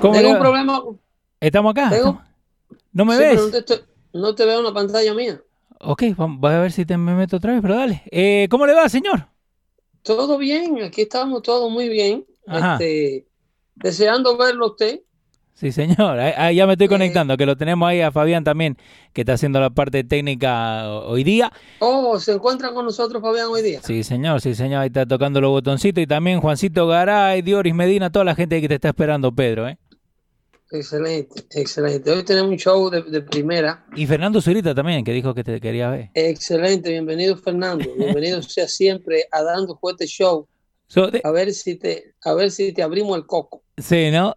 ¿Cómo Tengo un problema. ¿Estamos acá? Tengo-. ¿No me Sí, ves? no, te estoy- no te veo en la pantalla mía. Ok, voy a ver si te me meto otra vez, pero dale. Eh, ¿Cómo le va, señor? Todo bien, aquí estamos todos muy bien. Ajá. Este, deseando verlo usted. Sí, señor. Ahí- ya me estoy Eh. conectando, que lo tenemos ahí a Fabián también, que está haciendo la parte técnica hoy día. Oh, se encuentra con nosotros Fabián hoy día. Sí, señor, sí, señor. Ahí está tocando los botoncitos. Y también Juancito Garay, Dioris Medina, toda la gente que te está esperando, Pedro. ¿eh? Excelente, excelente. Hoy tenemos un show de, de primera. Y Fernando Zurita también, que dijo que te quería ver. Excelente, bienvenido Fernando. Bienvenido sea siempre a Dando Fuerte Show. So, de- A ver si te, a ver si te abrimos el coco. sí, ¿no?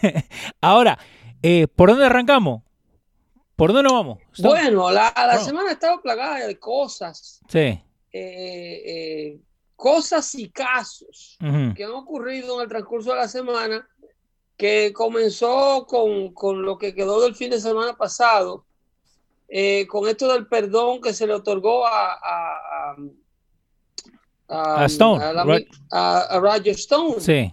Ahora, eh, ¿por dónde arrancamos? ¿Por dónde nos vamos? Bueno, la, la No. semana ha estado plagada de cosas. Sí. eh, eh, cosas y casos que han ocurrido en el transcurso de la semana, que comenzó con, con lo que quedó del fin de semana pasado, eh, con esto del perdón que se le otorgó a, a, a- A Stone, a la- Rod- a- Roger Stone. Sí.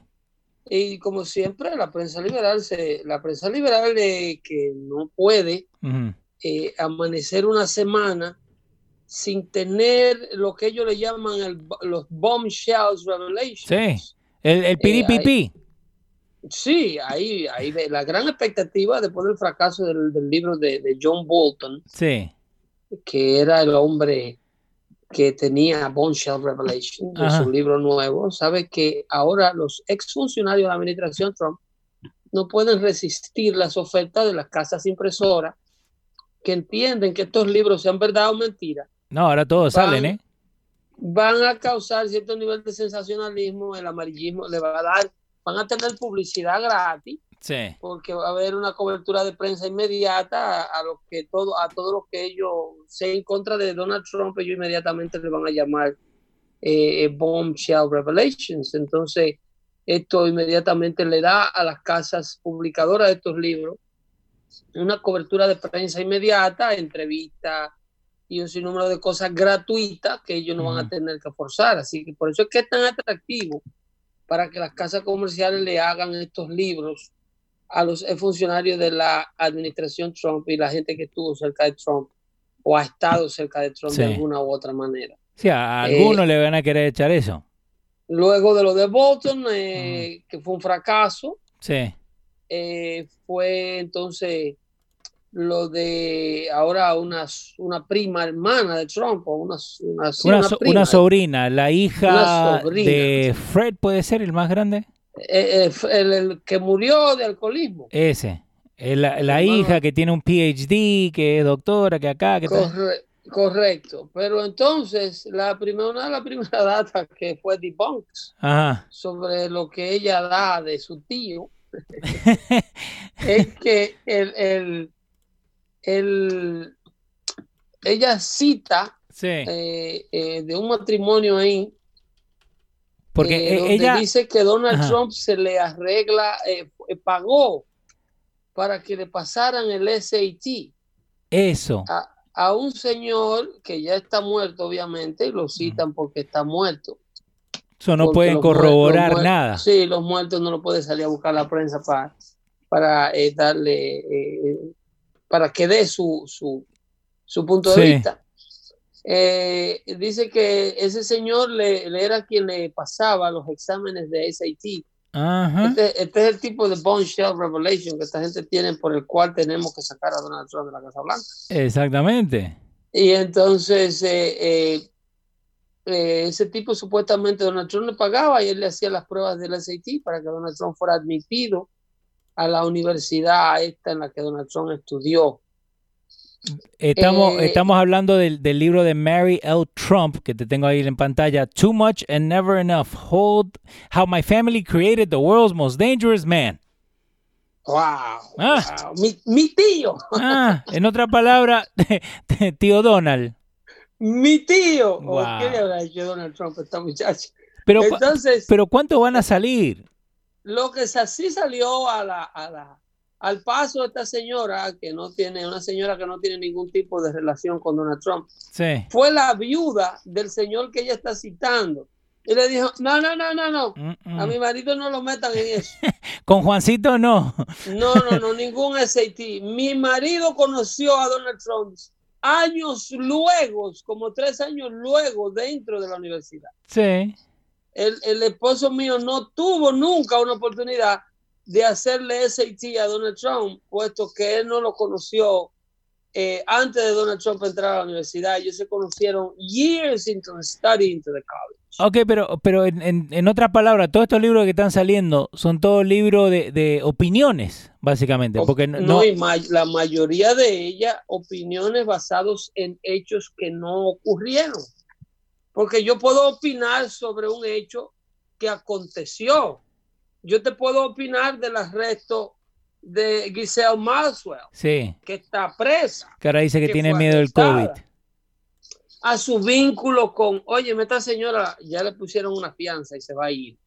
Y como siempre, la prensa liberal, se, la prensa liberal eh, que no puede eh, amanecer una semana sin tener lo que ellos le llaman el- los bombshells revelations. Sí. El, el piripipi. Sí, ahí, ahí la gran expectativa después del fracaso del, del libro de, de John Bolton, Sí. que era el hombre que tenía Bombshell Revelation en Ajá. su libro nuevo, sabe que ahora los exfuncionarios de la administración Trump no pueden resistir las ofertas de las casas impresoras que entienden que estos libros sean verdad o mentira, No, ahora todos Van- salen, ¿eh? van a causar cierto nivel de sensacionalismo, el amarillismo le va a dar, van a tener publicidad gratis Sí. porque va a haber una cobertura de prensa inmediata a, a lo que todo a todo lo que ellos se en contra de Donald Trump ellos inmediatamente le van a llamar eh, bombshell revelations. Entonces esto inmediatamente le da a las casas publicadoras de estos libros una cobertura de prensa inmediata entrevistas y un sinnúmero de cosas gratuitas que ellos no van a tener que forzar. Así que por eso es que es tan atractivo para que las casas comerciales le hagan estos libros a los funcionarios de la administración Trump y la gente que estuvo cerca de Trump o ha estado cerca de Trump de alguna u otra manera. Sí, a Eh, algunos le van a querer echar eso. Luego de lo de Bolton, eh, que fue un fracaso, Sí. eh, fue entonces lo de ahora una, una prima hermana de Trump, o una, una, sí, Una, una so- prima, una sobrina, la hija sobrina. de Fred, ¿puede ser el más grande? eh, eh, el, el que murió de alcoholismo. Ese. Eh, La, la hija que tiene un PhD, que es doctora, que acá, que. Corre- Correcto, pero entonces la primera, una de las primeras datas que fue debunked Ajá. sobre lo que ella da de su tío es que el, el, el- ella cita sí. eh, eh, de un matrimonio ahí Porque eh, e- donde ella. dice que Donald Ajá. Trump se le arregla, pagó para que le pasaran el SAT Eso. a, a un señor que ya está muerto, obviamente, y lo citan porque está muerto. Eso no Porque pueden corroborar nada. Sí, los muertos no lo puede salir a buscar la prensa para, para eh, darle, eh, para que dé su, su, su punto de Sí. vista. Eh, dice que ese señor le, le era quien le pasaba los exámenes de SAT. Ajá. Este, este es el tipo de bombshell revelation que esta gente tiene por el cual tenemos que sacar a Donald Trump de la Casa Blanca. Exactamente. Y entonces eh, eh, eh, ese tipo supuestamente Donald Trump le pagaba y él le hacía las pruebas del SAT para que Donald Trump fuera admitido a la universidad esta en la que Donald Trump estudió. Estamos, Eh, estamos hablando del, del libro de Mary L. Trump, que te tengo ahí en pantalla. Too much and never enough. Hold how my family created the world's most dangerous man. ¡Wow! Ah. wow. Mi, mi tío, Ah, en otra palabra, tío Donald. mi tío. ¿O Wow. ¿Qué le habrá hecho Donald Trump a esta muchacha? Pero, Entonces, pero ¿cuánto van a salir? Lo que sa- sí salió a la, a la, al paso de esta señora, que no tiene, una señora que no tiene ningún tipo de relación con Donald Trump, Sí. fue la viuda del señor que ella está citando. Y le dijo, no, no, no, no, no, Mm, mm. a mi marido no lo metan en eso. Con Juancito no. No, no, no, ningún SAT. Mi marido conoció a Donald Trump años luego, como tres años luego, dentro de la universidad. Sí. El, el esposo mío no tuvo nunca una oportunidad de hacerle SAT a Donald Trump, puesto que él no lo conoció eh, antes de Donald Trump entrar a la universidad. Ellos se conocieron years into the study into the college. Ok, pero, pero en, en, en otras palabras, todos estos libros que están saliendo son todos libros de, de opiniones, básicamente. Porque no, no, y ma- la mayoría de ellas opiniones basadas en hechos que no ocurrieron. Porque yo puedo opinar sobre un hecho que aconteció. Yo te puedo opinar del arresto de Giselle Maxwell, Sí, que está presa, que ahora dice que, Que tiene miedo del. COVID. a su vínculo con, oye, esta señora ya le pusieron una fianza y se va a ir.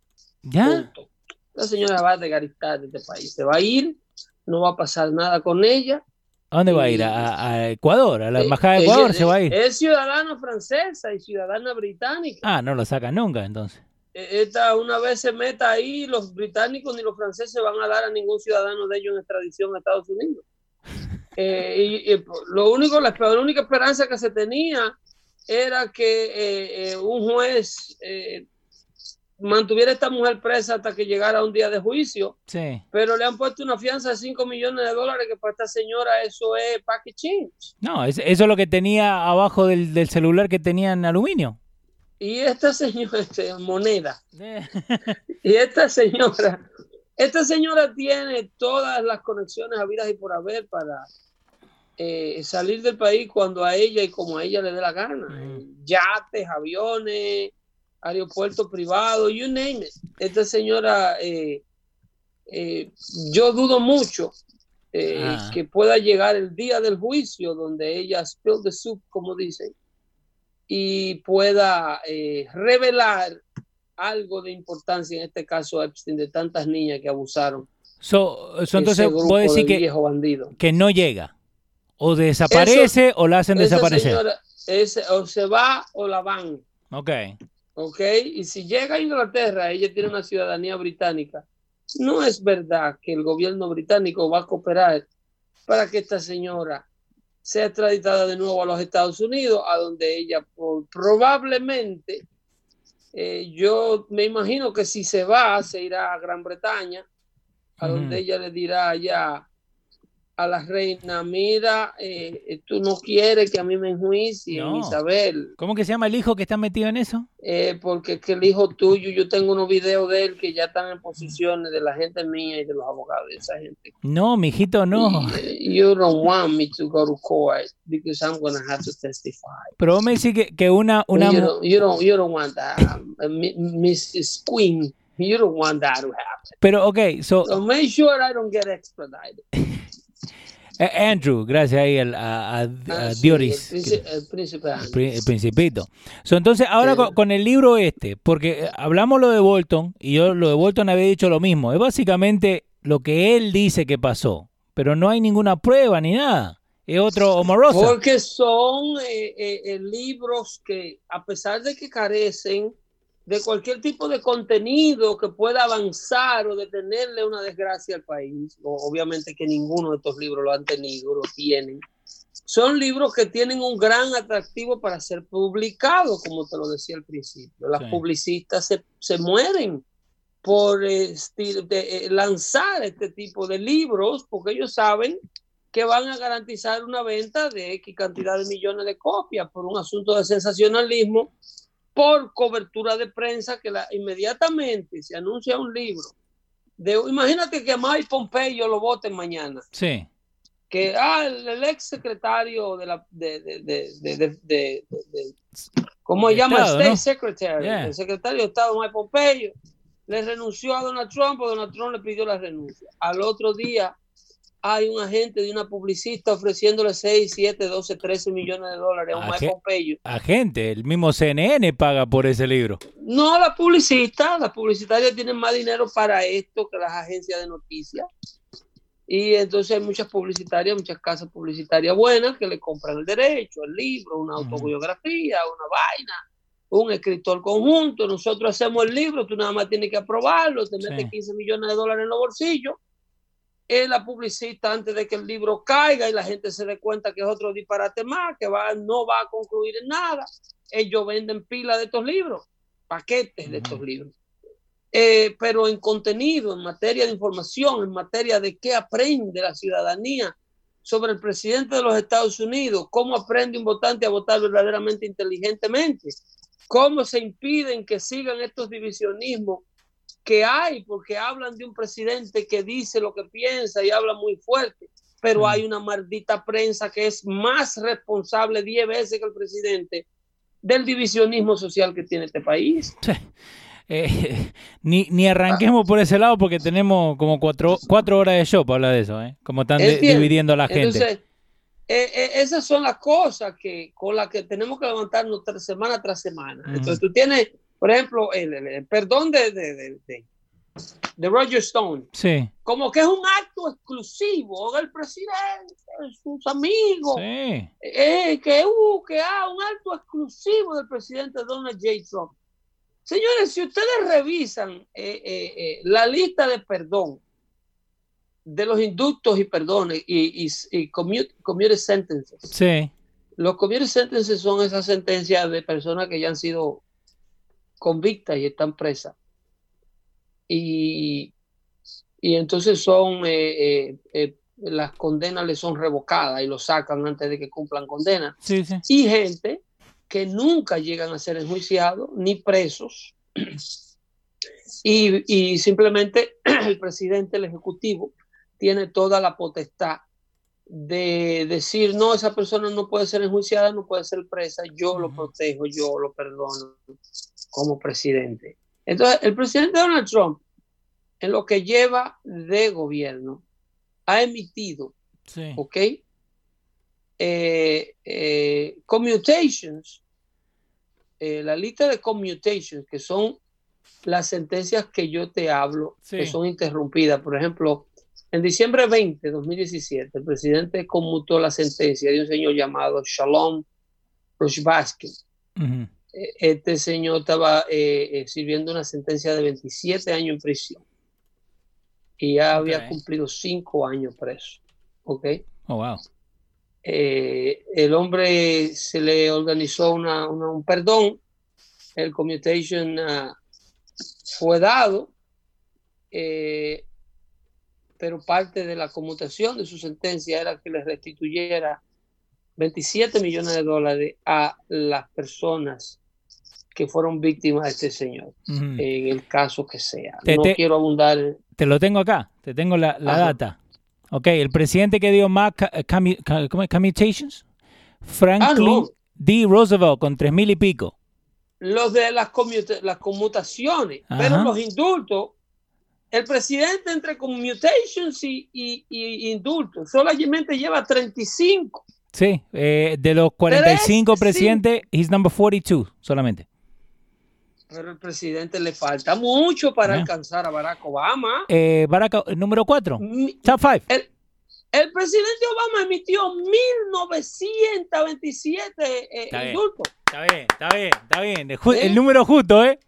¿Ya? Punto. La señora va a desgaritar de este país, se va a ir, no va a pasar nada con ella. ¿A dónde va a ir? ¿A, a Ecuador? ¿A la Eh, embajada de Ecuador se va a ir? Es ciudadana francesa y ciudadana británica. Ah, no lo sacan nunca, entonces. Esta una vez se meta ahí, los británicos ni los franceses van a dar a ningún ciudadano de ellos en extradición a Estados Unidos. Eh, y, y lo único, la, la única esperanza que se tenía era que eh, eh, un juez eh, mantuviera a esta mujer presa hasta que llegara un día de juicio, Sí. pero le han puesto una fianza de 5 millones de dólares que para esta señora eso es package change. No, es- eso es lo que tenía abajo del, del celular que tenía en aluminio. Y esta señora, este, moneda, y esta señora, esta señora tiene todas las conexiones habidas y por haber para eh, salir del país cuando a ella y como a ella le dé la gana. Ujú. Yates, aviones, aeropuertos privados, you name it. Esta señora, eh, eh, yo dudo mucho eh, Ah. que pueda llegar el día del juicio donde ella spill the soup, como dicen, y pueda revelar algo de importancia, en este caso Epstein, de tantas niñas que abusaron. So, so entonces puedo decir que, viejo bandido. que no llega. O desaparece o la hacen Esa desaparecer. señora, ese, o se va o la van. Ok. ¿Ok? Y si llega a Inglaterra, ella tiene una ciudadanía británica, no es verdad que el gobierno británico va a cooperar para que esta señora sea extraditada de nuevo a los Estados Unidos, a donde ella por- probablemente, eh, yo me imagino que si se va, se irá a Gran Bretaña, a donde ella le dirá ya, a la reina, mira, eh, tú no quieres que a mí me enjuicien, No. Isabel, ¿Cómo que se llama el hijo que está metido en eso? eh, porque es que el hijo tuyo, yo tengo unos videos de él que ya están en posiciones de la gente mía y de los abogados de esa gente. No, mijito, no. Eh, You don't want me to go to court because I'm going to have to testify. Pero me decís que, que una, una you, don't, you, don't, you don't want that, um, Mrs. Queen. You don't want that to happen. Pero, ok, so, So make sure I don't get extradited. Eh, Andrew, gracias ahí al- a, a- a Ah, sí, Dioris, el, príncipe, el príncipe el, principito. So, entonces, ahora con, con el libro este, porque eh, hablamos lo de Bolton, y yo lo de Bolton había dicho lo mismo, es básicamente lo que él dice que pasó, pero no hay ninguna prueba ni nada. Es otro Omarosa. Porque son eh, libros que, a pesar de que carecen de cualquier tipo de contenido que pueda avanzar o detenerle una desgracia al país, obviamente que ninguno de estos libros lo han tenido, lo tienen, son libros que tienen un gran atractivo para ser publicados, como te lo decía al principio. Las Sí. publicistas se, se mueren por eh, de, eh, lanzar este tipo de libros porque ellos saben que van a garantizar una venta de X cantidad de millones de copias por un asunto de sensacionalismo, por cobertura de prensa que la, inmediatamente se anuncia un libro. De, imagínate que Mike Pompeo lo voten mañana Sí, que ah, el, el ex secretario de la de, de, ¿cómo se llama? Estado, State ¿no? Secretary, Yeah. el secretario de Estado Mike Pompeo le renunció a Donald Trump o Donald Trump le pidió la renuncia. Al otro día hay un agente de una publicista ofreciéndole 6, 7, 12, 13 millones de dólares a un ¿A Mike qué? Pompeo. agente, el mismo CNN paga por ese libro. No la publicista, las publicitarias tienen más dinero para esto que las agencias de noticias. Y entonces hay muchas publicitarias, muchas casas publicitarias buenas que le compran el derecho, el libro, una autobiografía, una vaina, un escritor conjunto. Nosotros hacemos el libro, tú nada más tienes que aprobarlo, te metes Sí. 15 millones de dólares en los bolsillos. Es la publicista antes de que el libro caiga y la gente se dé cuenta que es otro disparate más, que va, no va a concluir en nada. Ellos venden pilas de estos libros, paquetes de estos libros. Eh, pero en contenido, en materia de información, en materia de qué aprende la ciudadanía sobre el presidente de los Estados Unidos, cómo aprende un votante a votar verdaderamente inteligentemente, cómo se impiden que sigan estos divisionismos que hay, porque hablan de un presidente que dice lo que piensa y habla muy fuerte, pero hay una maldita prensa que es más responsable 10 veces que el presidente del divisionismo social que tiene este país. Eh, ni, ni arranquemos por ese lado porque tenemos como cuatro, cuatro horas de show para hablar de eso, ¿eh? Como están de- dividiendo a la gente. Entonces, eh, eh, esas son las cosas que con las que tenemos que levantarnos tras- semana tras semana. Entonces, tú tienes, por ejemplo, el, el- el perdón de, de, de, de- Roger Stone, Sí, como que es un acto exclusivo del presidente, de sus amigos, sí. eh, que, uh, que ah, un acto exclusivo del presidente Donald J. Trump. Señores, si ustedes revisan eh, eh, la lista de perdón de los inductos y perdones y, y, y commute, commuted sentences, Sí, los commuted sentences son esas sentencias de personas que ya han sido convictas y están presas. Y, y entonces son, eh, eh, eh, las condenas les son revocadas y lo sacan antes de que cumplan condena sí, sí. y gente que nunca llegan a ser enjuiciados ni presos. Y, y simplemente el presidente, el ejecutivo, tiene toda la potestad de decir, no, esa persona no puede ser enjuiciada, no puede ser presa, yo lo protejo, yo lo perdono como presidente. Entonces, el presidente Donald Trump, en lo que lleva de gobierno, ha emitido sí. ¿ok? Eh, eh, commutations, eh, la lista de commutations, que son las sentencias que yo te hablo, Sí. que son interrumpidas. Por ejemplo, en diciembre 20 de 2017, el presidente conmutó la sentencia de un señor llamado Shalom Rushbaskin. Ujú. Eh, Este señor estaba eh, eh, sirviendo una sentencia de 27 años en prisión y ya había cumplido 5 años preso. ¿ok? Oh, wow. eh, el hombre se le organizó una, una- un perdón, el commutation ah, fue dado, eh, pero parte de la conmutación de su sentencia era que le restituyera 27 millones de dólares a las personas que fueron víctimas de este señor, en el caso que sea. Te- no te- quiero abundar. Te lo tengo acá, te tengo la, la data. Ok, el presidente que dio más ca- commu- ca- ¿cómo es? commutations, Franklin Ah, no. D. Roosevelt con tres mil y pico. Los de las, las conmutaciones, Ajá. pero los indultos, el presidente entre commutations y, y, y indultos solamente lleva 35. Sí, eh, de los 45 Tres, sí. presidentes, he's number 42 solamente. Pero el presidente le falta mucho para Ah. alcanzar a Barack Obama. Eh, Barack, O- número 4, Mi- top 5. El, el presidente Obama emitió 1927 eh, Está bien. indultos. Está bien, está bien, está bien. El, ju- ¿Eh? el número justo, ¿eh?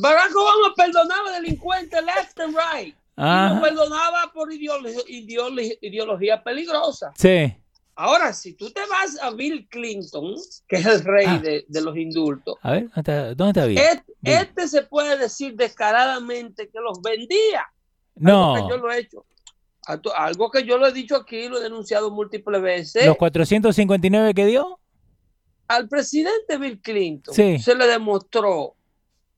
Barack Obama perdonaba delincuentes left and right. Y lo perdonaba por ideolo- ideolo- ideología peligrosa. Sí. Ahora, si tú te vas a Bill Clinton, que es el rey Ah. de, de los indultos, A ver, ¿dónde está, Bill? este se puede decir descaradamente que los vendía. Algo No, que yo lo he hecho. Algo que yo lo he dicho aquí, lo he denunciado múltiples veces. los 459 que dio. Al presidente Bill Clinton Sí. se le demostró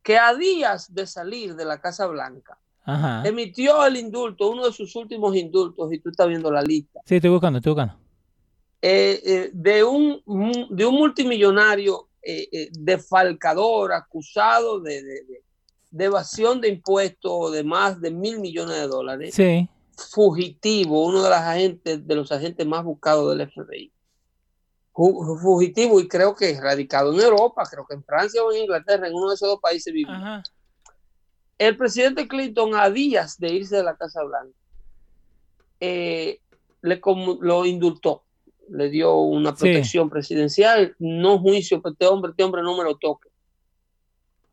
que a días de salir de la Casa Blanca, Ajá. emitió el indulto, uno de sus últimos indultos, y tú estás viendo la lista, Sí, estoy buscando, estoy buscando. eh, eh, de, un, de un multimillonario eh, eh, defalcador acusado de, de- de- de evasión de impuestos de más de mil millones de dólares, Sí. fugitivo, uno de, las agentes, de los agentes más buscados del FBI. Fu- Fugitivo y creo que radicado en Europa, creo que en Francia o en Inglaterra, en uno de esos dos países vivía. El presidente Clinton, a días de irse de la Casa Blanca, eh, le lo indultó, le dio una Sí. protección presidencial, no juicio, pero este hombre, este hombre no me lo toque.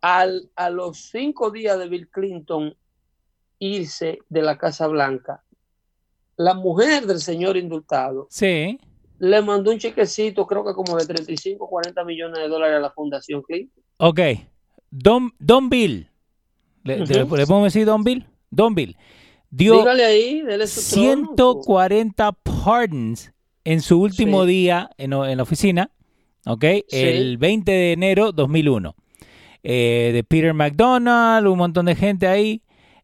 Al, a los cinco días de Bill Clinton irse de la Casa Blanca, la mujer del señor indultado Sí. Le mandó un chequecito, creo que como de 35, 40 millones de dólares a la Fundación Clinton. Ok. Don, Don Bill. ¿Le, Ujú. le- le podemos decir Don Bill? Don Bill. Dio Dígale ahí, dele su trono. 140 pardons en su último Sí. día en, en la oficina, ¿ok? Sí. El 20 de enero 2001. Eh, de Peter McDonald, un montón de gente ahí.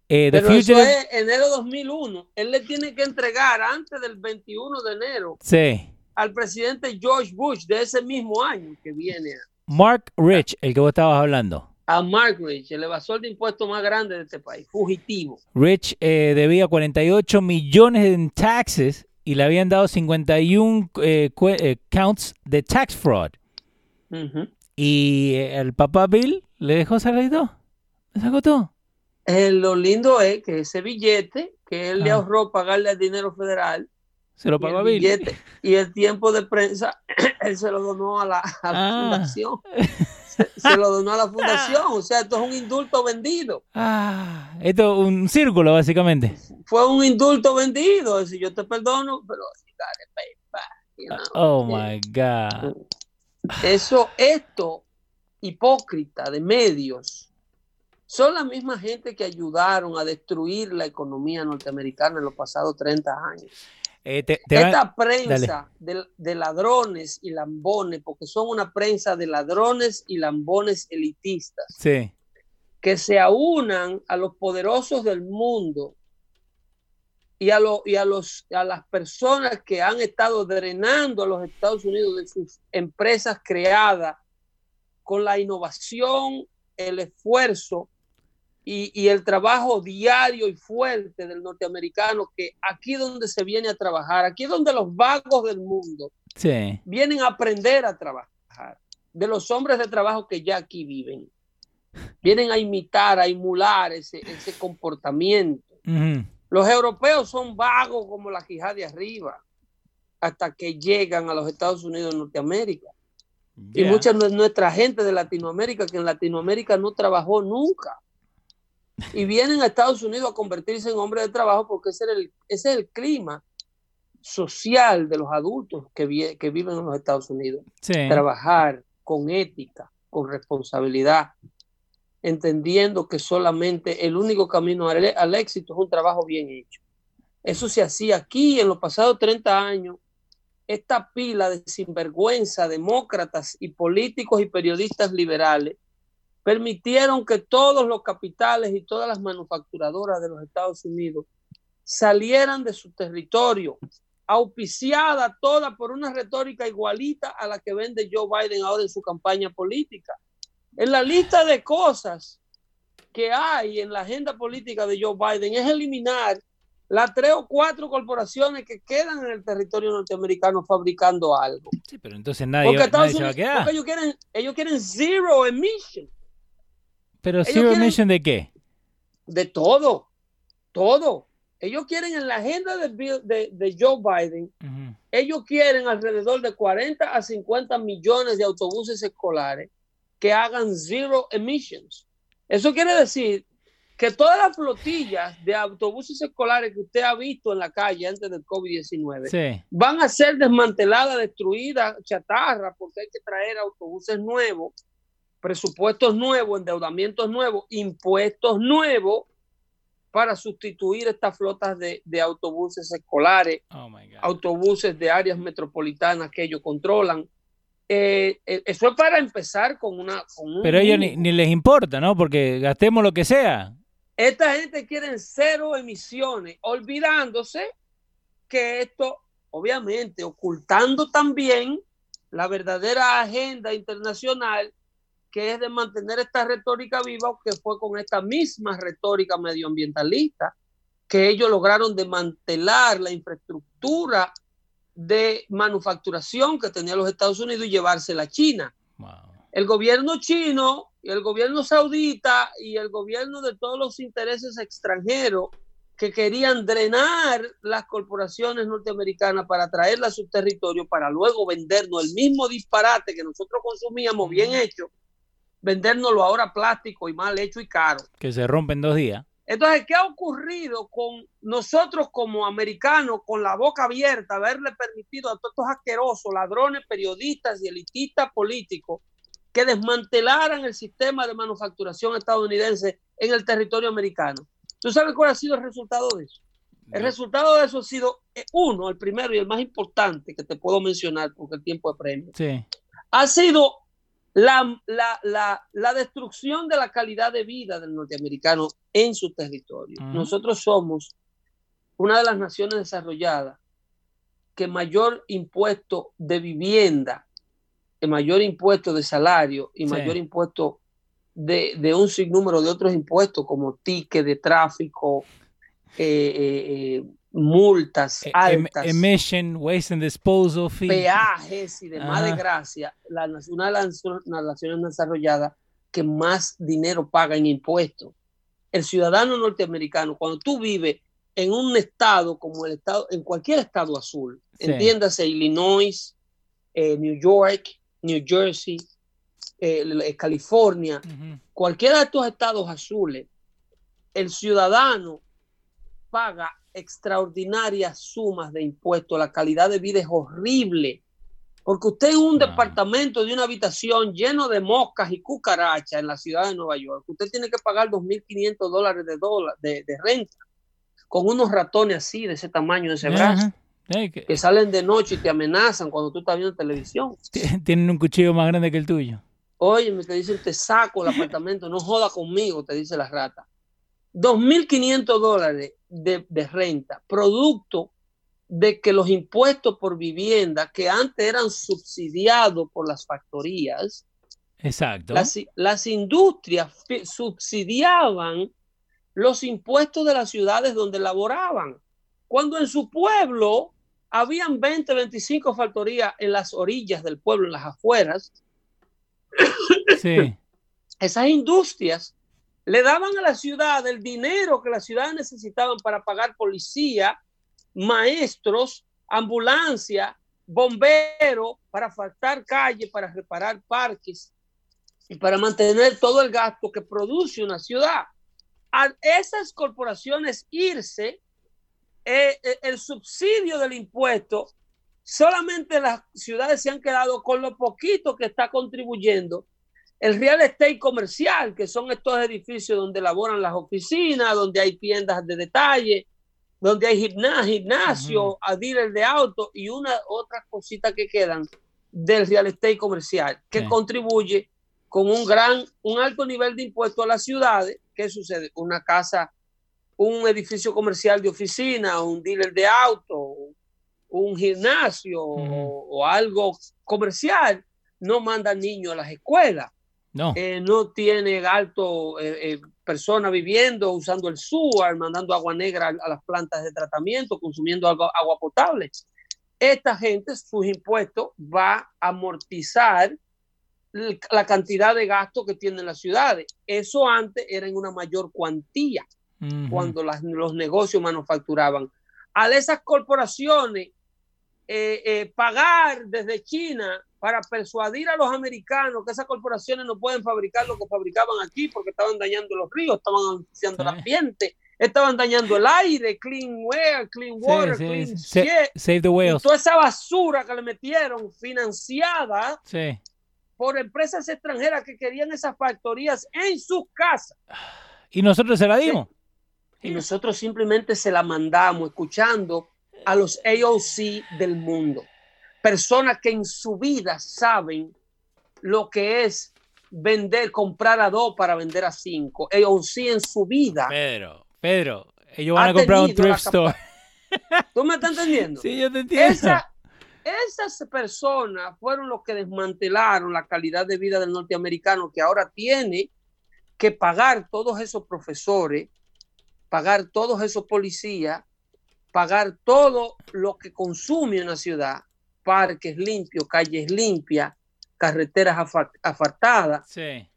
Eh, Pero eso Fugitive- es enero 2001. Él le tiene que entregar antes del 21 de enero Sí. Al presidente George Bush de ese mismo año que viene Mark Rich, el que vos estabas hablando. a Mark Rich, el evasor de impuestos más grande de este país, fugitivo. Rich eh, debía 48 millones en taxes y le habían dado 51 eh, eh, counts de tax fraud. Y el papá Bill le dejó salir todo. Le sacó todo. Lo lindo es que ese billete que él le Ah. ahorró pagarle al dinero federal Se lo pagó a Bill. billete y el tiempo de prensa, él se lo donó a la, a la Ah. fundación. Se, se lo donó a la fundación. O sea, esto es un indulto vendido. Ah, esto es un círculo, básicamente. fue un indulto vendido. Es decir, yo te perdono, pero you know. Oh Eh, my God. Eso, esto, hipócrita de medios, son la misma gente que ayudaron a destruir la economía norteamericana en los pasados 30 años. Eh, te- te van- Esta prensa de, de ladrones y lambones, porque son una prensa de ladrones y lambones elitistas, Sí, que se aunan a los poderosos del mundo y a, lo- y a, los, a las personas que han estado drenando a los Estados Unidos de sus empresas creadas con la innovación, el esfuerzo y, y el trabajo diario y fuerte del norteamericano, que aquí donde se viene a trabajar, aquí donde los vagos del mundo sí. vienen a aprender a trabajar, de los hombres de trabajo que ya aquí viven. Vienen a imitar, a emular ese, ese comportamiento. Los europeos son vagos como la quijada de arriba, hasta que llegan a los Estados Unidos de Norteamérica. Y Ya. mucha de nuestra gente de Latinoamérica, que en Latinoamérica no trabajó nunca. Y vienen a Estados Unidos a convertirse en hombres de trabajo porque ese, era el, ese es el clima social de los adultos que, vi- que viven en los Estados Unidos. Sí. Trabajar con ética, con responsabilidad, entendiendo que solamente el único camino al, al éxito es un trabajo bien hecho. Eso se hacía aquí en los pasados 30 años. Esta pila de sinvergüenza, demócratas y políticos y periodistas liberales permitieron que todos los capitales y todas las manufacturadoras de los Estados Unidos salieran de su territorio, auspiciada toda por una retórica igualita a la que vende Joe Biden ahora en su campaña política. En la lista de cosas que hay en la agenda política de Joe Biden es eliminar las tres o cuatro corporaciones que quedan en el territorio norteamericano fabricando algo. Sí, pero entonces nadie, nadie se va a quedar. Porque ellos quieren, ellos quieren zero emission. ¿Pero zero emission de qué? De todo, todo. Ellos quieren en la agenda de, de, Joe Biden, ellos quieren alrededor de 40 a 50 millones de autobuses escolares que hagan zero emissions. Eso quiere decir que todas las flotillas de autobuses escolares que usted ha visto en la calle antes del COVID-19 van a ser desmanteladas, destruidas, chatarra, porque hay que traer autobuses nuevos, presupuestos nuevos, endeudamientos nuevos, impuestos nuevos para sustituir estas flotas de, autobuses escolares, oh autobuses de áreas metropolitanas que ellos controlan. Eh, eh, eso es para empezar con una... Pero a ellos ni, les importa, ¿no? Porque gastemos lo que sea. Esta gente quiere cero emisiones, olvidándose que esto, obviamente, ocultando también la verdadera agenda internacional que es de mantener esta retórica viva, que fue con esta misma retórica medioambientalista, que ellos lograron desmantelar la infraestructura de manufacturación que tenía los Estados Unidos y llevársela a China. El gobierno chino y el gobierno saudita y el gobierno de todos los intereses extranjeros que querían drenar las corporaciones norteamericanas para traerla a su territorio para luego vendernos el mismo disparate que nosotros consumíamos bien hecho vendérnoslo ahora plástico y mal hecho y caro. Que se rompe en dos días. Entonces, ¿qué ha ocurrido con nosotros como americanos, con la boca abierta, haberle permitido a todos estos asquerosos, ladrones, periodistas y elitistas políticos que desmantelaran el sistema de manufacturación estadounidense en el territorio americano? ¿Tú sabes cuál ha sido el resultado de eso? El resultado de eso ha sido eh, uno, el primero y el más importante que te puedo mencionar porque el tiempo de premio. Sí. Ha sido la, la, la, destrucción de la calidad de vida del norteamericano en su territorio. Nosotros somos una de las naciones desarrolladas que mayor impuesto de vivienda, el mayor impuesto de salario y mayor impuesto de, de, un sinnúmero de otros impuestos como ticket de tráfico, eh, eh, eh multas e, em, altas, emission, waste and disposal fee. peajes y demás de gracia, la, una de las naciones desarrolladas que más dinero paga en impuestos. El ciudadano norteamericano, cuando tú vives en un estado como el estado, en cualquier estado azul, entiéndase Illinois, eh, New York, New Jersey, eh, California, cualquiera de estos estados azules, el ciudadano paga extraordinarias sumas de impuestos, la calidad de vida es horrible. Porque usted en un departamento de una habitación lleno de moscas y cucarachas en la ciudad de Nueva York, usted tiene que pagar 2.500 dólares de, dólar, de, renta con unos ratones así, de ese tamaño, de ese brazo, que... salen de noche y te amenazan cuando tú estás viendo televisión. Tienen un cuchillo más grande que el tuyo. Oye, me te dicen, te saco el apartamento, no joda conmigo, te dice la rata. 2.500 dólares de, renta, producto de que los impuestos por vivienda, que antes eran subsidiados por las factorías, Exacto. Las, las, industrias subsidiaban los impuestos de las ciudades donde laboraban. Cuando en su pueblo habían 20, 25 factorías en las orillas del pueblo, en las afueras, sí. esas industrias le daban a la ciudad el dinero que la ciudad necesitaban para pagar policía, maestros, ambulancia, bomberos, para faltar calle, para reparar parques y para mantener todo el gasto que produce una ciudad. A esas corporaciones irse, eh, eh, el subsidio del impuesto, solamente las ciudades se han quedado con lo poquito que está contribuyendo el real estate comercial, que son estos edificios donde laboran las oficinas, donde hay tiendas de detalle, donde hay gimna- gimnasio, a dealer de auto y una otras cositas que quedan del real estate comercial, que Sí. contribuye con un gran, un alto nivel de impuestos a las ciudades. ¿Qué sucede? Una casa, un edificio comercial de oficina, un dealer de auto, un gimnasio o, o algo comercial, no manda niños a las escuelas No. eh, no tiene alto eh, eh, personas viviendo, usando el SUAR, mandando agua negra a, a las plantas de tratamiento, consumiendo agua, agua potable. Esta gente, sus impuestos, va a amortizar la cantidad de gasto que tienen las ciudades. Eso antes era en una mayor cuantía cuando las- los negocios manufacturaban. Al esas corporaciones eh, eh, pagar desde China para persuadir a los americanos que esas corporaciones no pueden fabricar lo que fabricaban aquí porque estaban dañando los ríos, estaban el Sí. ambiente, estaban dañando el aire, clean air, clean water, sí, clean sí. Shit, Save the y whales. toda esa basura que le metieron financiada por empresas extranjeras que querían esas factorías en sus casas. Y nosotros se la dimos. y nosotros simplemente se la mandamos escuchando a los AOC del mundo. Personas que en su vida saben lo que es vender, comprar a dos para vender a cinco. AOC en su vida. Pedro, Pedro, ellos van a comprar un thrift store. ¿Tú me estás entendiendo? Sí, yo te entiendo. Esa- esas personas fueron los que desmantelaron la calidad de vida del norteamericano que ahora tiene que pagar todos esos profesores, pagar todos esos policías, pagar todo lo que consume una ciudad, parques limpios, calles limpias, carreteras asfaltadas, Sí.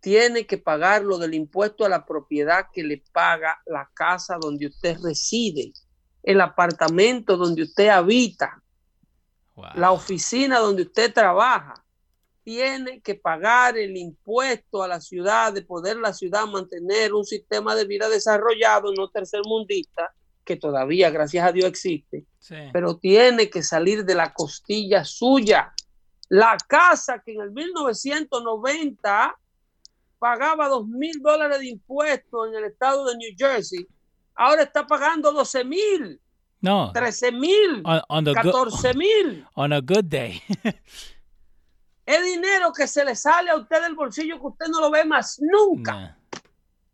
tiene que pagar lo del impuesto a la propiedad que le paga la casa donde usted reside, el apartamento donde usted habita, Wow. la oficina donde usted trabaja. Tiene que pagar el impuesto a la ciudad, de poder la ciudad mantener un sistema de vida desarrollado, no tercermundista, que todavía, gracias a Dios, existe Sí. pero tiene que salir de la costilla suya. La casa que en el 1990 pagaba dos mil dólares de impuestos en el estado de New Jersey, ahora está pagando 12 mil, No. 13 mil, On, on the good, 14 mil. on a good day. Es dinero que se le sale a usted del bolsillo que usted no lo ve más nunca. Nah.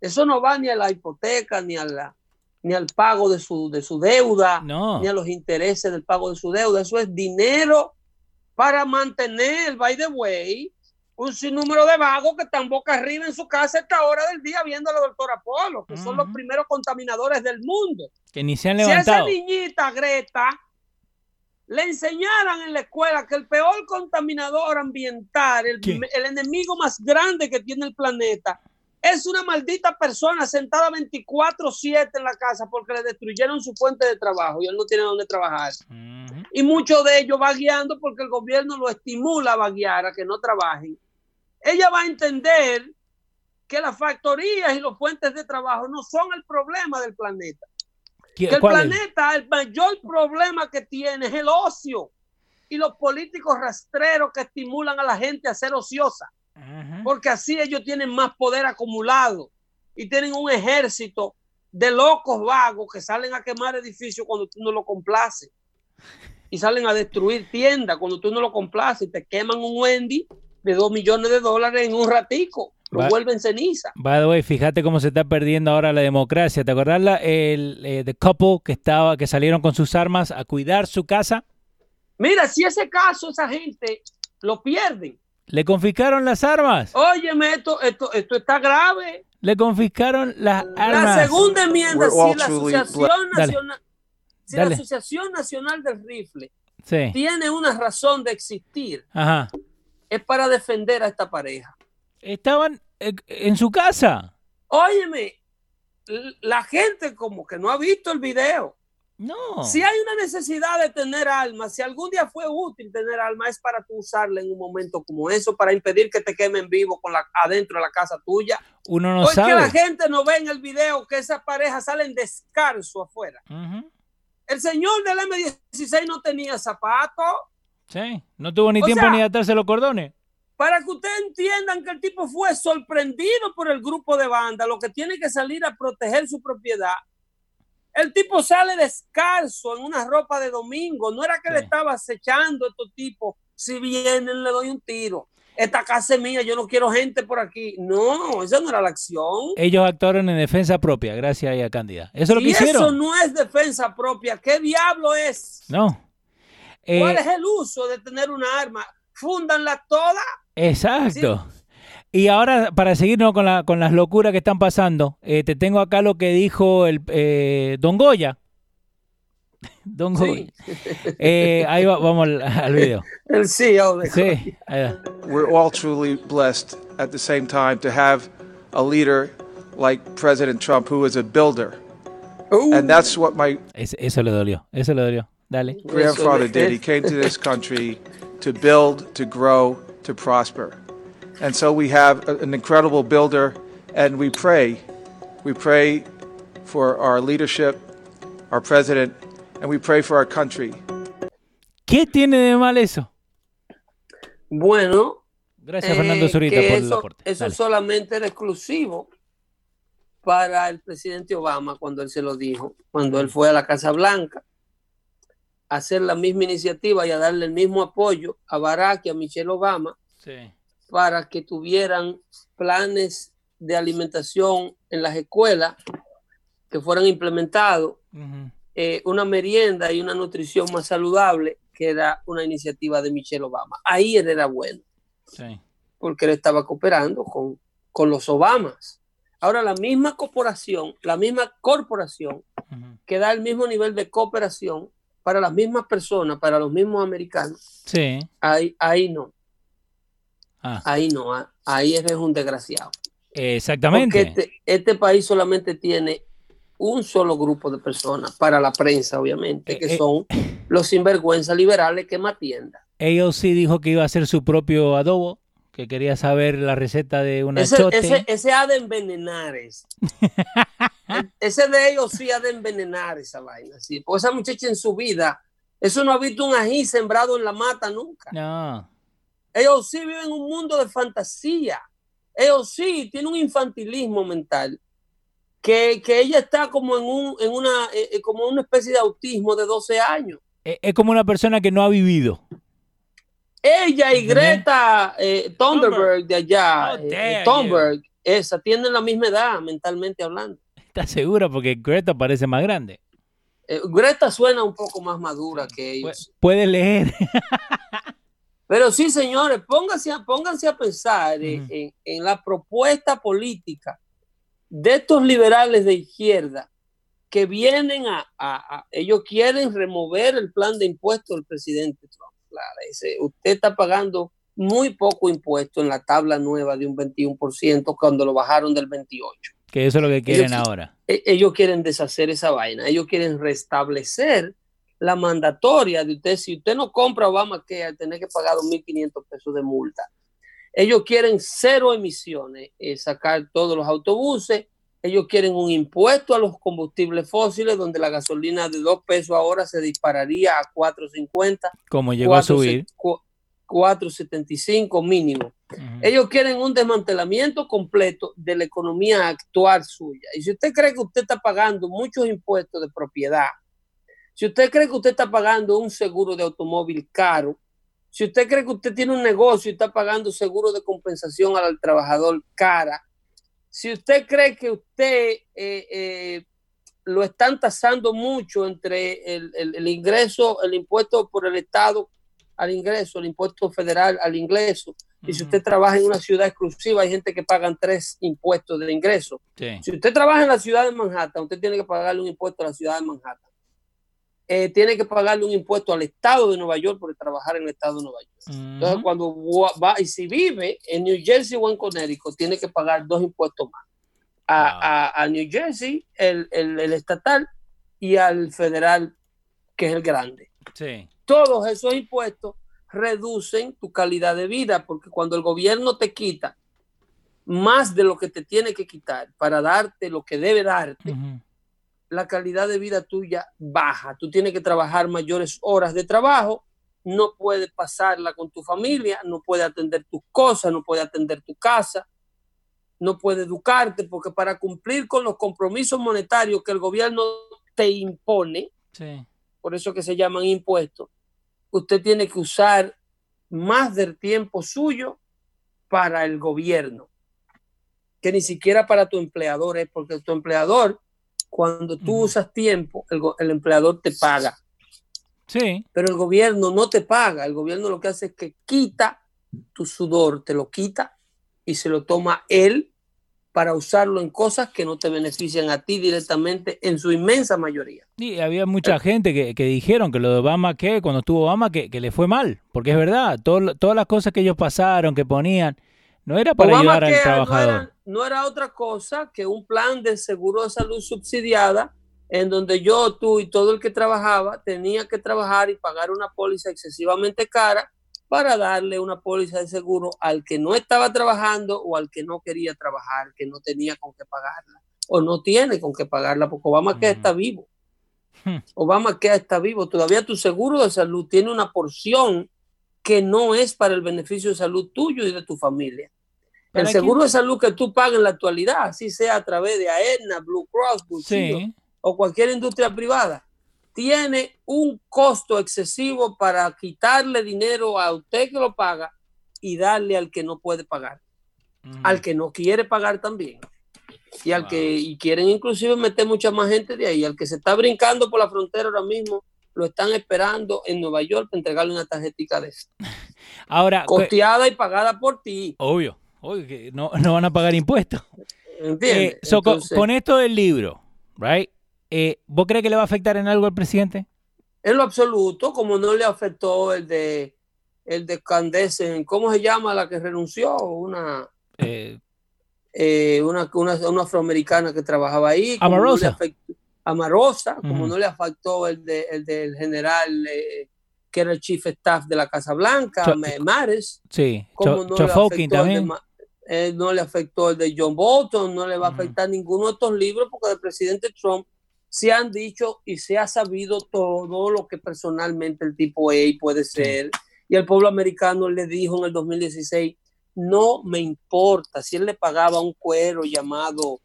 Eso no va ni a la hipoteca, ni a la ni al pago de su, de su deuda. No. ni a los intereses del pago de su deuda. Eso es dinero para mantener, by the way, un sinnúmero de vagos que están boca arriba en su casa a esta hora del día viendo a la doctora Polo, que son los primeros contaminadores del mundo. Que ni se han Si a esa levantado. niñita Greta le enseñaran en la escuela que el peor contaminador ambiental, el, el enemigo más grande que tiene el planeta, es una maldita persona sentada 24/7 en la casa porque le destruyeron su fuente de trabajo y él no tiene dónde trabajar. Y muchos de ellos vagueando porque el gobierno lo estimula a vaguear, a que no trabajen. Ella va a entender que las factorías y los fuentes de trabajo no son el problema del planeta. ¿Qui- Que el cuál es? planeta, el mayor problema que tiene es el ocio y los políticos rastreros que estimulan a la gente a ser ociosa, Porque así ellos tienen más poder acumulado y tienen un ejército de locos vagos que salen a quemar edificios cuando tú no lo complaces y salen a destruir tiendas cuando tú no lo complaces y te queman un Wendy de dos millones de dólares en un ratico, lo vuelven ceniza. By the way, fíjate cómo se está perdiendo ahora la democracia. ¿Te acordás la, el eh, the couple que estaba, que salieron con sus armas a cuidar su casa? Mira, si ese caso, esa gente lo pierden. Le confiscaron las armas. Óyeme, esto, esto, esto está grave. Le confiscaron las armas. La segunda enmienda, si la Asociación. Nacional, si la Asociación Nacional del Rifle Sí. tiene una razón de existir, Ajá. es para defender a esta pareja. Estaban eh, en su casa. Óyeme, la gente como que no ha visto el video. No. Si hay una necesidad de tener armas, si algún día fue útil tener armas, es para tú usarla en un momento como eso, para impedir que te quemen vivo con la, adentro de la casa tuya. Uno no Porque sabe. la gente no ve en el video que esas parejas salen descalzo afuera. El señor del M16 no tenía zapatos. Sí. No tuvo ni O tiempo sea- ni de atarse los cordones. Para que ustedes entiendan que el tipo fue sorprendido por el grupo de banda, lo que tiene que salir a proteger su propiedad. El tipo sale descalzo en una ropa de domingo. No era que le estaba acechando a estos tipos. Si vienen, le doy un tiro. Esta casa es mía, yo no quiero gente por aquí. No, esa no era la acción. Ellos actuaron en defensa propia, gracias a Cándida. Eso es lo que hicieron. Eso no es defensa propia. ¿Qué diablo es? No. ¿Cuál eh, es el uso de tener una arma? Fúndanla toda. Exacto. Y ahora, para seguirnos con, la, con las locuras que están pasando, eh, te tengo acá lo que dijo el eh, Don Goya. Don Goya. Eh, ahí va, vamos al, al, video. El CEO de sí, We're all truly blessed at the same time to have a leader like President Trump who is a builder. Ooh. And that's what my es, eso le dolió, eso le dolió. Dale. Grandfather did. He came to this country to build, to grow, to prosper. And so we have an incredible builder, and we pray. We pray for our leadership, our president, and we pray for our country. ¿Qué tiene de mal eso? Bueno, gracias Fernando Zurita eh, por eso, el aporte. Eso Dale. solamente era exclusivo para el presidente Obama cuando él se lo dijo, cuando él fue a la Casa Blanca a hacer la misma iniciativa y a darle el mismo apoyo a Barack y a Michelle Obama. Sí para que tuvieran planes de alimentación en las escuelas que fueran implementados, uh -huh. eh, una merienda y una nutrición más saludable, que era una iniciativa de Michelle Obama. Ahí él era bueno, sí. porque él estaba cooperando con, con los Obamas. Ahora, la misma corporación, la misma corporación uh -huh. que da el mismo nivel de cooperación para las mismas personas, para los mismos americanos, sí. ahí, ahí no. Ah. Ahí no, ah, ahí eres un desgraciado. Exactamente. Porque este, este, país solamente tiene un solo grupo de personas para la prensa, obviamente, que eh, son eh. los sinvergüenza liberales que más tienda. AOC dijo que iba a hacer su propio adobo, que quería saber la receta de una ese, chote. Ese, ese ha de envenenar ese. ese de AOC ha de envenenar esa vaina, sí. Porque esa muchacha en su vida, eso no ha visto un ají sembrado en la mata nunca. No. Ellos sí viven en un mundo de fantasía. Ellos sí tienen un infantilismo mental. Que, que ella está como en, un, en una, eh, como una especie de autismo de 12 años. Es, es, como una persona que no ha vivido. Ella y Greta eh, Thunberg de allá, oh, eh, Thunberg, esa, tienen la misma edad mentalmente hablando. ¿Estás segura? Porque Greta parece más grande. Eh, Greta suena un poco más madura que ellos. Puede leer. Pero sí, señores, pónganse a, pónganse a pensar uh -huh. en, en, la propuesta política de estos liberales de izquierda que vienen a, a, a ellos quieren remover el plan de impuestos del presidente Trump. Claro, ese, usted está pagando muy poco impuesto en la tabla nueva de un 21% cuando lo bajaron del 28%. Que eso es lo que quieren ellos, ahora. Ellos quieren deshacer esa vaina, ellos quieren restablecer la mandatoria de usted, si usted no compra Obama, que tener que pagar 2.500 pesos de multa. Ellos quieren cero emisiones, eh, sacar todos los autobuses, ellos quieren un impuesto a los combustibles fósiles, donde la gasolina de 2 pesos ahora se dispararía a 4.50. Como llegó 4, a subir. 4.75 mínimo. Uh -huh. Ellos quieren un desmantelamiento completo de la economía actual suya. Y si usted cree que usted está pagando muchos impuestos de propiedad, si usted cree que usted está pagando un seguro de automóvil caro, si usted cree que usted tiene un negocio y está pagando seguro de compensación al trabajador cara, si usted cree que usted eh, eh, lo están tasando mucho entre el, el, el, ingreso, el impuesto por el Estado al ingreso, el impuesto federal al ingreso, uh -huh. y si usted trabaja en una ciudad exclusiva, hay gente que pagan tres impuestos de ingreso. Sí. Si usted trabaja en la ciudad de Manhattan, usted tiene que pagarle un impuesto a la ciudad de Manhattan eh, tiene que pagarle un impuesto al Estado de Nueva York por trabajar en el Estado de Nueva York. Uh -huh. Entonces, cuando va, y si vive en New Jersey o en Connecticut, tiene que pagar dos impuestos más. A, wow. a, a New Jersey, el, el, el, estatal, y al federal, que es el grande. Sí. Todos esos impuestos reducen tu calidad de vida, porque cuando el gobierno te quita más de lo que te tiene que quitar para darte lo que debe darte, uh -huh la calidad de vida tuya baja. Tú tienes que trabajar mayores horas de trabajo, no puedes pasarla con tu familia, no puedes atender tus cosas, no puedes atender tu casa, no puedes educarte, porque para cumplir con los compromisos monetarios que el gobierno te impone, Sí. por eso que se llaman impuestos, usted tiene que usar más del tiempo suyo para el gobierno, que ni siquiera para tu empleador es, porque tu empleador, cuando tú usas tiempo, el, el empleador te paga, Sí. pero el gobierno no te paga, el gobierno lo que hace es que quita tu sudor, te lo quita y se lo toma él para usarlo en cosas que no te benefician a ti directamente en su inmensa mayoría. Y había mucha gente que, que dijeron que lo de Obama, que cuando estuvo Obama, que, que le fue mal, porque es verdad, todo- todas las cosas que ellos pasaron, que ponían, no era para ayudar al trabajador. No era, no era otra cosa que un plan de seguro de salud subsidiada en donde yo, tú y todo el que trabajaba tenía que trabajar y pagar una póliza excesivamente cara para darle una póliza de seguro al que no estaba trabajando o al que no quería trabajar, que no tenía con qué pagarla o no tiene con qué pagarla porque Obamacare Ujú. está vivo. Hmm. Obamacare está vivo. Todavía tu seguro de salud tiene una porción que no es para el beneficio de salud tuyo y de tu familia. El ¿Para seguro de salud que tú pagas en la actualidad, así sea a través de Aetna, Blue Cross, Blue o cualquier industria privada, tiene un costo excesivo para quitarle dinero a usted que lo paga y darle al que no puede pagar, al que no quiere pagar también. Y al Wow. que y quieren inclusive meter mucha más gente de ahí, al que se está brincando por la frontera ahora mismo, lo están esperando en Nueva York para entregarle una tarjetita de esa, Ahora, que- costeada y pagada por ti. obvio, obvio que no, no van a pagar impuestos. Eh, so, con- Entonces, con esto del libro, right? Eh, ¿Vos crees que le va a afectar en algo al presidente? en lo absoluto, como no le afectó el de el de Candace, ¿cómo se llama la que renunció? Una Eh, eh, una, una, una afroamericana que trabajaba ahí. no Amarosa. Amarosa, como no le afectó el, de, el del general eh, que era el chief staff de la Casa Blanca, Mares, sí, como no, le afectó el de también. Eh, no le afectó el de John Bolton, no le va a afectar ninguno de estos libros porque del presidente Trump se han dicho y se ha sabido todo lo que personalmente el tipo y puede ser. Y el pueblo americano le dijo en el 2016, no me importa si él le pagaba un cuero llamado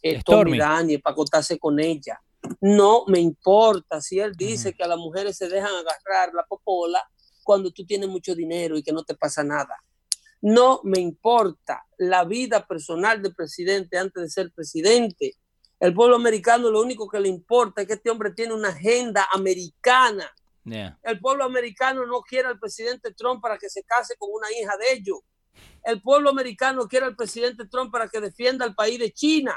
eh, Stormy. Tommy Daniel para acostarse con ella. No me importa si él dice que a las mujeres se dejan agarrar la popola cuando tú tienes mucho dinero y que no te pasa nada. No me importa la vida personal del presidente antes de ser presidente. El pueblo americano lo único que le importa es que este hombre tiene una agenda americana. Yeah. El pueblo americano no quiere al presidente Trump para que se case con una hija de ellos. El pueblo americano quiere al presidente Trump para que defienda al país de China,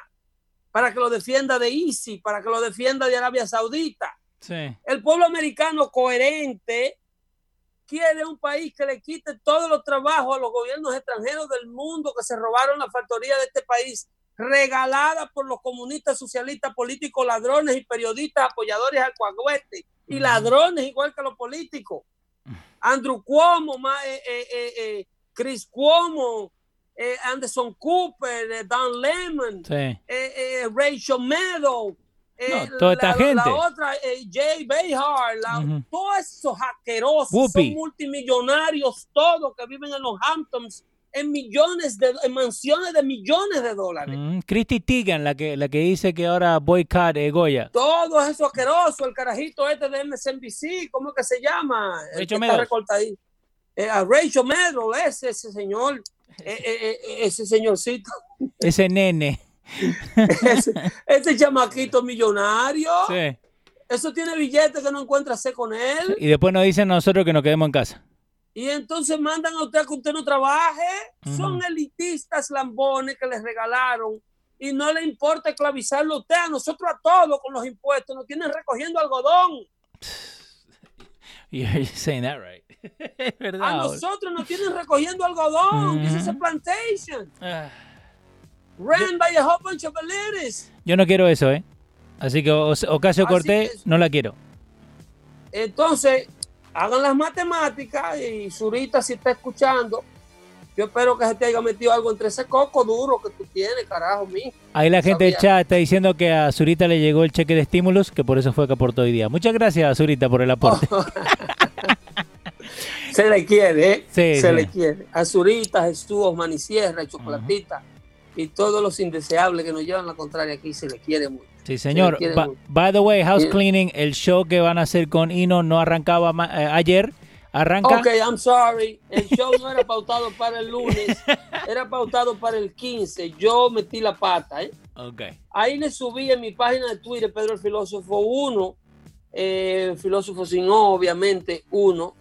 para que lo defienda de ISIS, para que lo defienda de Arabia Saudita. Sí. El pueblo americano coherente quiere un país que le quite todos los trabajos a los gobiernos extranjeros del mundo que se robaron la factoría de este país, regalada por los comunistas, socialistas, políticos, ladrones y periodistas apoyadores al cuagüete y ladrones igual que los políticos. Andrew Cuomo, eh, eh, eh, Chris Cuomo, Anderson Cooper, Don Lemon, Sí. Rachel Meadow, No, toda esta la, gente. la otra, eh, Jay Behar, la- todos esos asquerosos Whoopi. son multimillonarios todos que viven en los Hamptons en millones de en mansiones de millones de dólares. Mm, Christy Teigen, la que, la que dice que ahora boycott eh, Goya. Todos esos asquerosos, el carajito este de MSNBC, ¿cómo que se llama? El Rachel que está. Eh, a Rachel Maddow, ese, ese señor, eh, eh, ese señorcito, Ese nene. Ese, ese chamaquito millonario. Sí. Eso tiene billetes que no encuentra hacer con él. Y después nos dicen nosotros que nos quedemos en casa. Y entonces mandan a usted a que usted no trabaje. Son elitistas lambones que les regalaron. Y no le importa esclavizarlo a usted, a nosotros a todos con los impuestos. Nos tienen recogiendo algodón. You're saying that right. A nosotros nos tienen recogiendo algodón. This is a Ujú. plantation. Ah, Ran by a whole bunch of. Yo no quiero eso, ¿eh? Así que Ocasio Cortés no la quiero. Entonces, hagan las matemáticas y Zurita, si está escuchando, yo espero que se te haya metido algo entre ese coco duro que tú tienes, carajo, mío. Ahí la gente del chat está diciendo que a Zurita le llegó el cheque de estímulos, que por eso fue que aportó hoy día. Muchas gracias, Zurita, por el aporte. Se le quiere, ¿eh? Sí, se sí. le quiere. A Zurita, Jesús, Osman y Sierra, Chocolatita y todos los indeseables que nos llevan la contraria aquí se le quiere mucho. Sí, señor. by the way, house cleaning, el show que van a hacer con Ino no arrancaba eh, ayer. Arranca. Ok, I'm sorry. El show no era pautado para el lunes, era pautado para el 15. Yo metí la pata, ¿eh? Ok. Ahí le subí en mi página de Twitter, Pedro el Filósofo 1, eh, Filósofo sin O, obviamente, 1.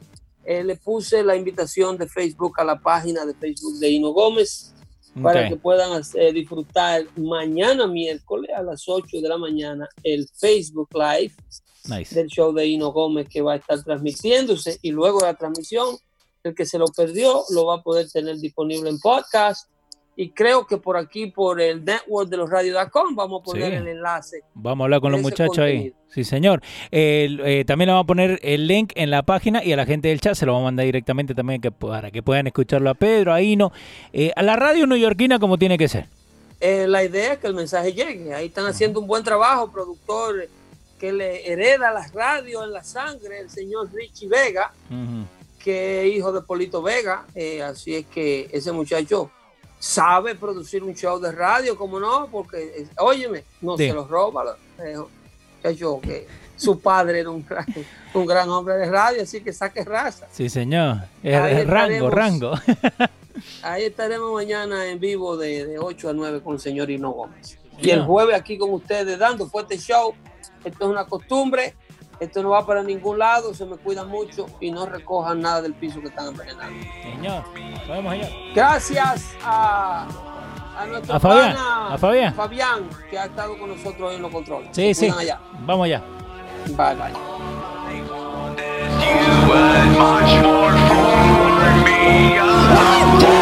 Eh, le puse la invitación de Facebook a la página de Facebook de Ino Gómez para que puedan disfrutar mañana miércoles a las 8 de la mañana el Facebook Live del show de Ino Gómez que va a estar transmitiéndose y luego la transmisión, el que se lo perdió lo va a poder tener disponible en podcast y creo que por aquí, por el network de los radios.com, vamos a poner el enlace. Vamos a hablar con los muchachos ahí. Sí, señor. Eh, también le vamos a poner el link en la página y a la gente del chat se lo vamos a mandar directamente también que, para que puedan escucharlo a Pedro, a Ino, eh, a la radio neoyorquina como tiene que ser. Eh, la idea es que el mensaje llegue. Ahí están haciendo un buen trabajo, productor que le hereda las radios en la sangre, el señor Richie Vega, que es hijo de Polito Vega. así es que ese muchacho sabe producir un show de radio, como no, porque, óyeme, no se los roba. Eh, yo, que su padre era un gran, un gran hombre de radio, así que saque raza. Sí, señor. Es, rango, rango. ahí estaremos mañana en vivo de, de 8 a 9 con el señor Hino Gómez. Y el jueves aquí con ustedes dando fuerte show. Esto es una costumbre. Esto no va para ningún lado, se me cuidan mucho y no recojan nada del piso que están envenenando. Señor, vamos allá. Gracias a, a nuestro a Fabián, a Fabián. Fabián, que ha estado con nosotros hoy en los controles. Sí, sí. Allá. Vamos allá. Bye, bye. You